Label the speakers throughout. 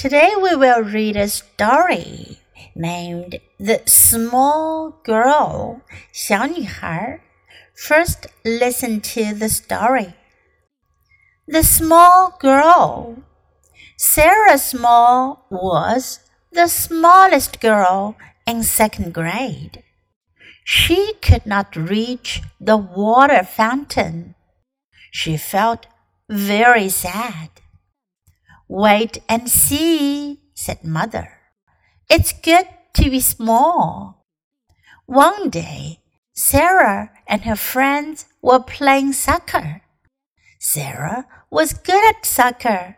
Speaker 1: Today we will read a story named The Small Girl, 小女孩. First, listen to the story. The Small Girl. Sarah Small was the smallest girl in second grade. She could not reach the water fountain. She felt very sad. Wait and see, said Mother. It's good to be small. One day, Sarah and her friends were playing soccer. Sarah was good at soccer.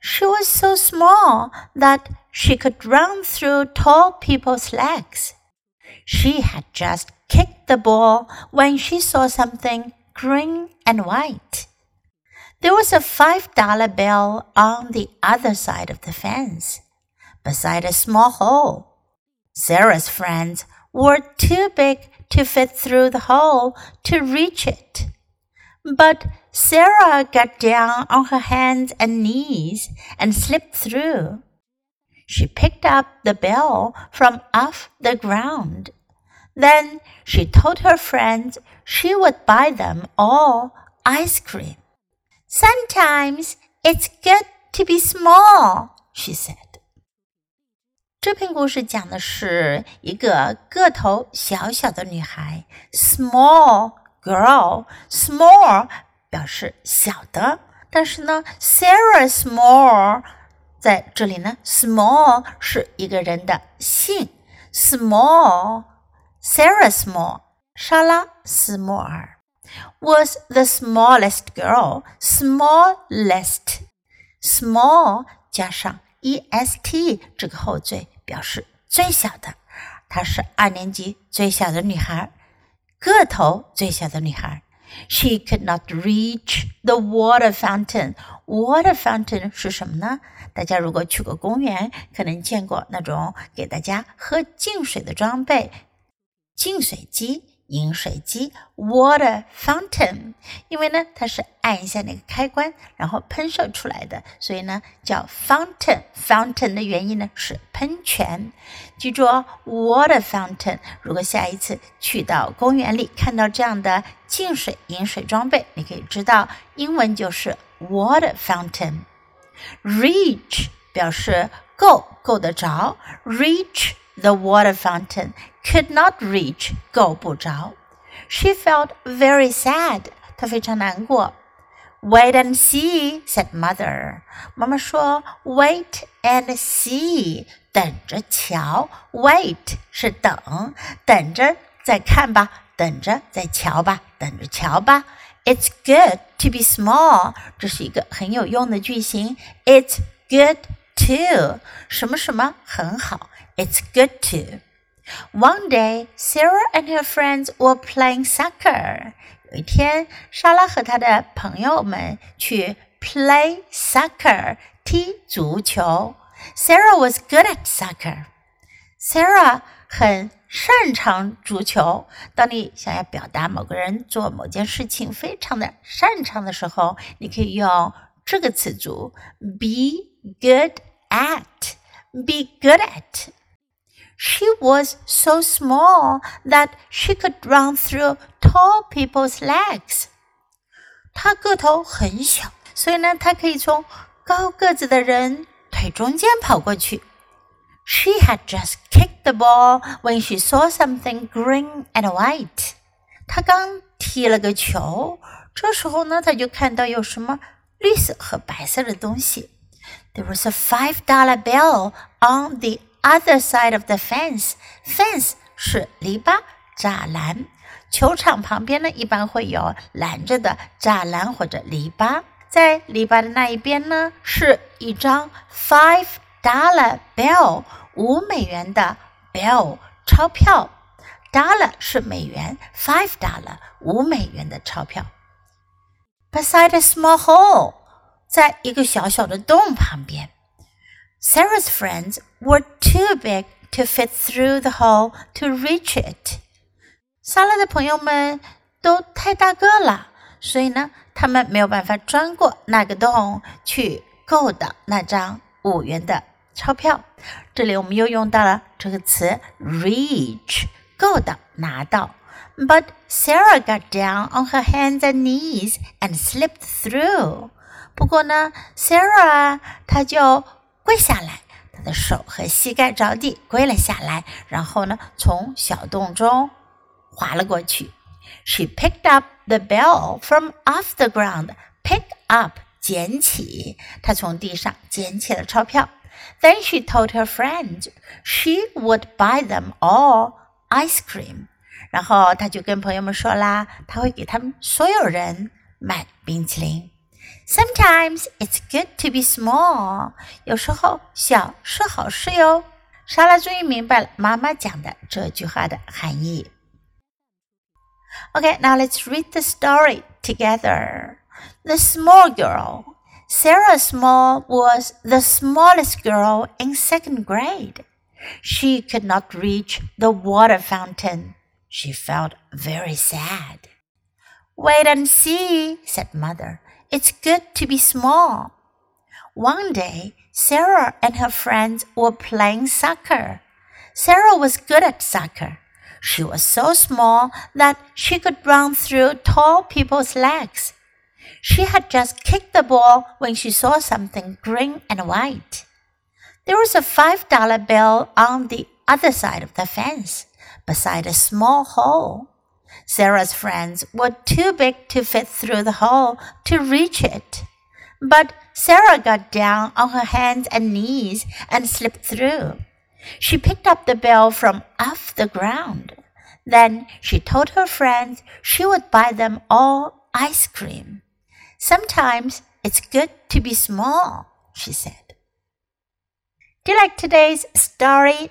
Speaker 1: She was so small that she could run through tall people's legs. She had just kicked the ball when she saw something green and white. There was a five dollar bill on the other side of the fence, beside a small hole. Sarah's friends were too big to fit through the hole to reach it. But Sarah got down on her hands and knees and slipped through. She picked up the bell from off the ground. Then she told her friends she would buy them all ice cream. Sometimes it's good to be small, she said. 这篇故事讲的是一个个头小小的女孩，small girl。small 表示小的，但是呢，Sarah Small 在这里呢，small 是一个人的姓，small Sarah Small 莎拉斯莫尔 Was the smallest girl smallest small 加上 e s t 这个后缀表示最小的，她是二年级最小的女孩，个头最小的女孩。She could not reach the water fountain. Water fountain 是什么呢？大家如果去过公园，可能见过那种给大家喝净水的装备——净水机。饮水机 （water fountain），因为呢，它是按一下那个开关，然后喷射出来的，所以呢叫 fountain。fountain 的原因呢是喷泉。记住哦，water fountain。如果下一次去到公园里看到这样的净水饮水装备，你可以知道英文就是 water fountain。reach 表示够，够得着，reach。the water fountain could not reach 够不着。She felt very sad. 她非常难过。Wait and see, said mother. 妈妈说，Wait and see，等着瞧。Wait 是等，等着再看吧，等着再瞧吧，等着瞧吧。It's good to be small. 这是一个很有用的句型。It's good to 什么什么很好。 it's good to. One day, Sarah and her friends were playing soccer. 有一天，莎拉和她的朋友们去 play soccer，踢足球。Sarah was good at soccer. Sarah 很擅长足球。当你想要表达某个人做某件事情非常的擅长的时候，你可以用这个词组 be good at. Be good at. She was so small that she could run through tall people's legs. 她个头很小，所以呢，她可以从高个子的人腿中间跑过去。She had just kicked the ball when she saw something green and white. 她刚踢了个球，这时候呢，她就看到有什么绿色和白色的东西。There was a five dollar bill on the other side of the fence. Fence 是篱笆、栅栏。球场旁边呢，一般会有拦着的栅栏或者篱笆。在篱笆的那一边呢，是一张 five dollar bill 五美元的 bill 钞票。dollar 是美元，five dollar 五美元的钞票。Beside a small hole，在一个小小的洞旁边。Sarah's friends were too big to fit through the hole to reach it. 莎拉的朋友们都太大个了，所以呢，他们没有办法钻过那个洞去够到那张五元的 钞票。这里我们又用到了这个词 reach，够到、拿到。But Sarah got down on her hands and knees and slipped through。不过呢，Sarah 她就 跪下来，她的手和膝盖着地，跪了下来，然后呢，从小洞中滑了过去。She picked up the bell from off the ground. Pick up，捡起。她从地上捡起了钞票。Then she told her friends she would buy them all ice cream. 然后她就跟朋友们说啦，她会给他们所有人买冰淇淋。Sometimes it's good to be small. 有时候小是好事哟。莎拉终于明白了妈妈讲的这句话的含义。Okay, now let's read the story together. The small girl. Sarah Small was the smallest girl in second grade. She could not reach the water fountain. She felt very sad. Wait and see, said Mother. It's good to be small. One day, Sarah and her friends were playing soccer. Sarah was good at soccer. She was so small that she could run through tall people's legs. She had just kicked the ball when she saw something green and white. There was a five dollar bill on the other side of the fence, beside a small hole. Sarah's friends were too big to fit through the hole to reach it. But Sarah got down on her hands and knees and slipped through. She picked up the bell from off the ground. Then she told her friends she would buy them all ice cream. Sometimes it's good to be small, she said. Do you like today's story?